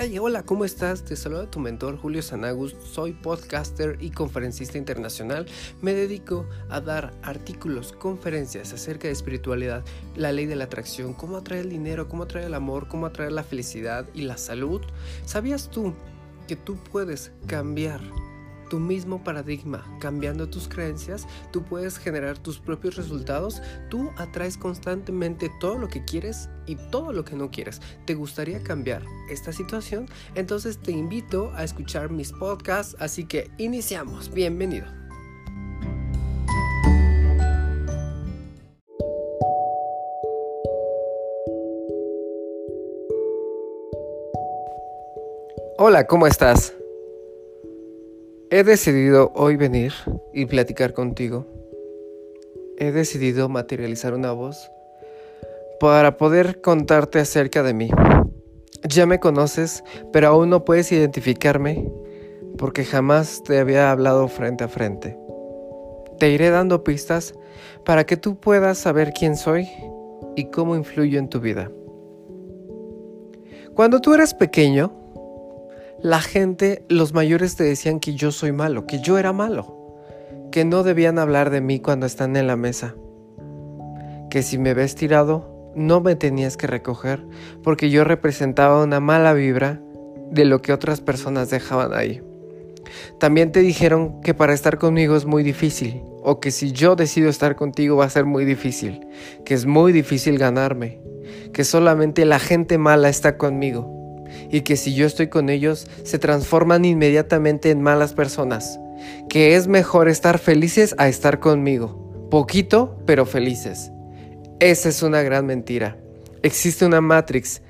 Hey, hola, ¿cómo estás? Te saluda tu mentor Julio Sanagus, soy podcaster y conferencista internacional. Me dedico a dar artículos, conferencias acerca de espiritualidad, la ley de la atracción, cómo atraer el dinero, cómo atraer el amor, cómo atraer la felicidad y la salud. ¿Sabías tú que tú puedes cambiar tu mismo paradigma, cambiando tus creencias, tú puedes generar tus propios resultados, tú atraes constantemente todo lo que quieres y todo lo que no quieres. ¿Te gustaría cambiar esta situación? Entonces te invito a escuchar mis podcasts, así que iniciamos. Bienvenido. Hola, ¿cómo estás? He decidido hoy venir y platicar contigo. He decidido materializar una voz para poder contarte acerca de mí. Ya me conoces, pero aún no puedes identificarme porque jamás te había hablado frente a frente. Te iré dando pistas para que tú puedas saber quién soy y cómo influyo en tu vida. Cuando tú eras pequeño, la gente, los mayores te decían que yo soy malo, que yo era malo, que no debían hablar de mí cuando están en la mesa, que si me ves tirado, no me tenías que recoger, porque yo representaba una mala vibra de lo que otras personas dejaban ahí. También te dijeron que para estar conmigo es muy difícil, o que si yo decido estar contigo va a ser muy difícil, que es muy difícil ganarme, que solamente la gente mala está conmigo y que si yo estoy con ellos se transforman inmediatamente en malas personas, que es mejor estar felices a estar conmigo, poquito pero felices. Esa es una gran mentira. Existe una Matrix,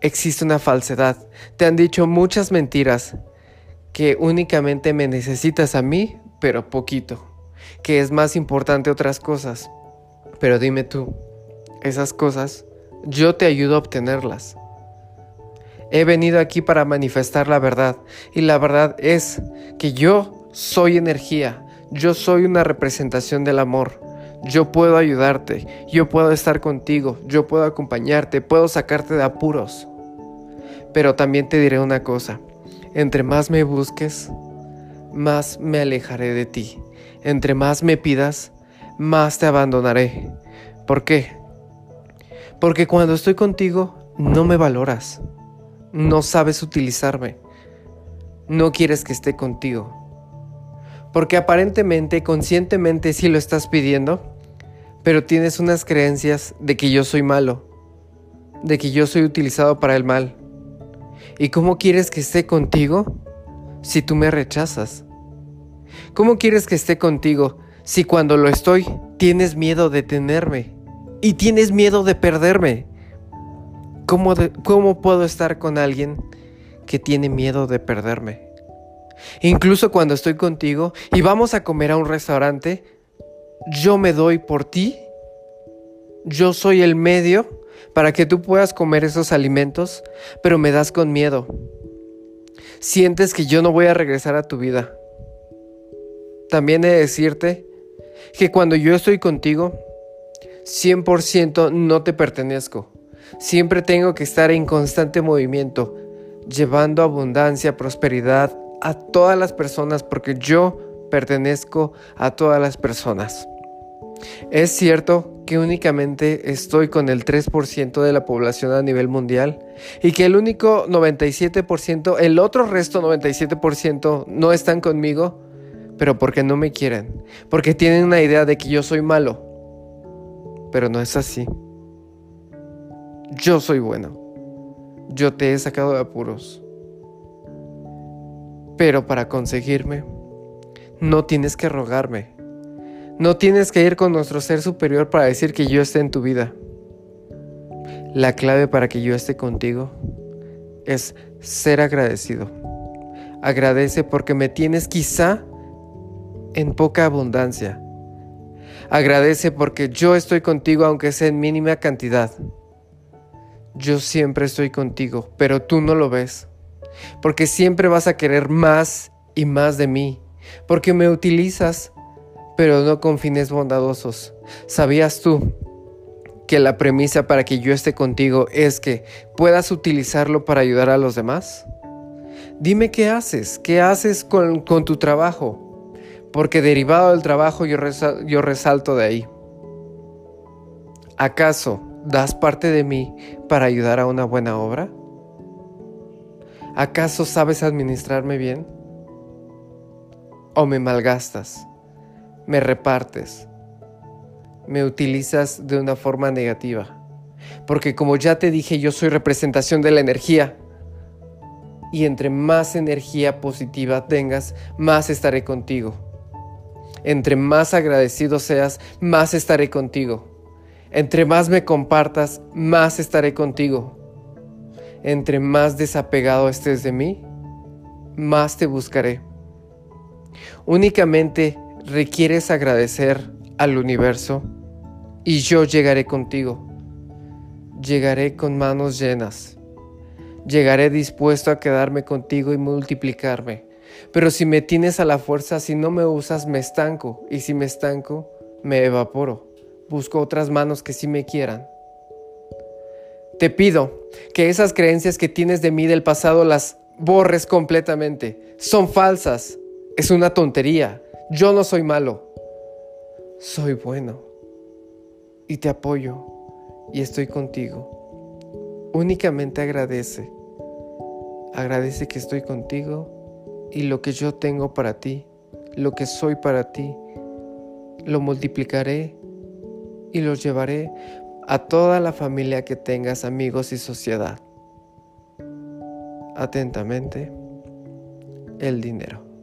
existe una falsedad. Te han dicho muchas mentiras que únicamente me necesitas a mí, pero poquito, que es más importante otras cosas. Pero dime tú, esas cosas, yo te ayudo a obtenerlas. He venido aquí para manifestar la verdad y la verdad es que yo soy energía, yo soy una representación del amor. Yo puedo ayudarte, yo puedo estar contigo, yo puedo acompañarte, puedo sacarte de apuros. Pero también te diré una cosa, entre más me busques, más me alejaré de ti. Entre más me pidas, más te abandonaré. ¿Por qué? Porque cuando estoy contigo, no me valoras no sabes utilizarme. No quieres que esté contigo. Porque aparentemente, conscientemente sí lo estás pidiendo, pero tienes unas creencias de que yo soy malo, de que yo soy utilizado para el mal. ¿Y cómo quieres que esté contigo si tú me rechazas? ¿Cómo quieres que esté contigo si cuando lo estoy tienes miedo de tenerme y tienes miedo de perderme? ¿Cómo, ¿Cómo puedo estar con alguien que tiene miedo de perderme? Incluso cuando estoy contigo y vamos a comer a un restaurante, yo me doy por ti. Yo soy el medio para que tú puedas comer esos alimentos, pero me das con miedo. Sientes que yo no voy a regresar a tu vida. También he de decirte que cuando yo estoy contigo, 100% no te pertenezco. Siempre tengo que estar en constante movimiento, llevando abundancia, prosperidad a todas las personas porque yo pertenezco a todas las personas. Es cierto que únicamente estoy con el 3% de la población a nivel mundial y que el único 97%, el otro resto 97% no están conmigo, pero porque no me quieren, porque tienen una idea de que yo soy malo. Pero no es así. Yo soy bueno. Yo te he sacado de apuros. Pero para conseguirme, no tienes que rogarme. No tienes que ir con nuestro ser superior para decir que yo esté en tu vida. La clave para que yo esté contigo es ser agradecido. Agradece porque me tienes quizá en poca abundancia. Agradece porque yo estoy contigo aunque sea en mínima cantidad yo siempre estoy contigo, pero tú no lo ves. Porque siempre vas a querer más y más de mí. Porque me utilizas, pero no con fines bondadosos. ¿Sabías tú que la premisa para que yo esté contigo es que puedas utilizarlo para ayudar a los demás? Dime qué haces, qué haces con, tu trabajo, porque derivado del trabajo yo, resalto de ahí. ¿Acaso das parte de mí para ayudar a una buena obra? ¿Acaso sabes administrarme bien? ¿O me malgastas? ¿Me repartes? ¿Me utilizas de una forma negativa? Porque como ya te dije, yo soy representación de la energía. Y entre más energía positiva tengas, más estaré contigo. Entre más agradecido seas, más estaré contigo. Entre más me compartas, más estaré contigo entre más desapegado estés de mí, más te buscaré. Únicamente requieres agradecer al universo y yo llegaré contigo. Llegaré con manos llenas. Llegaré dispuesto a quedarme contigo y multiplicarme. Pero si me tienes a la fuerza, si no me usas, me estanco. Y si me estanco, me evaporo. Busco otras manos que sí me quieran. Te pido que esas creencias que tienes de mí del pasado las borres completamente. Son falsas. Es una tontería. Yo no soy malo. Soy bueno. Y te apoyo. Y estoy contigo. Únicamente agradece. Agradece que estoy contigo y lo que yo tengo para ti, lo que soy para ti, lo multiplicaré y lo llevaré a toda la familia que tengas, amigos y sociedad. Atentamente, el dinero.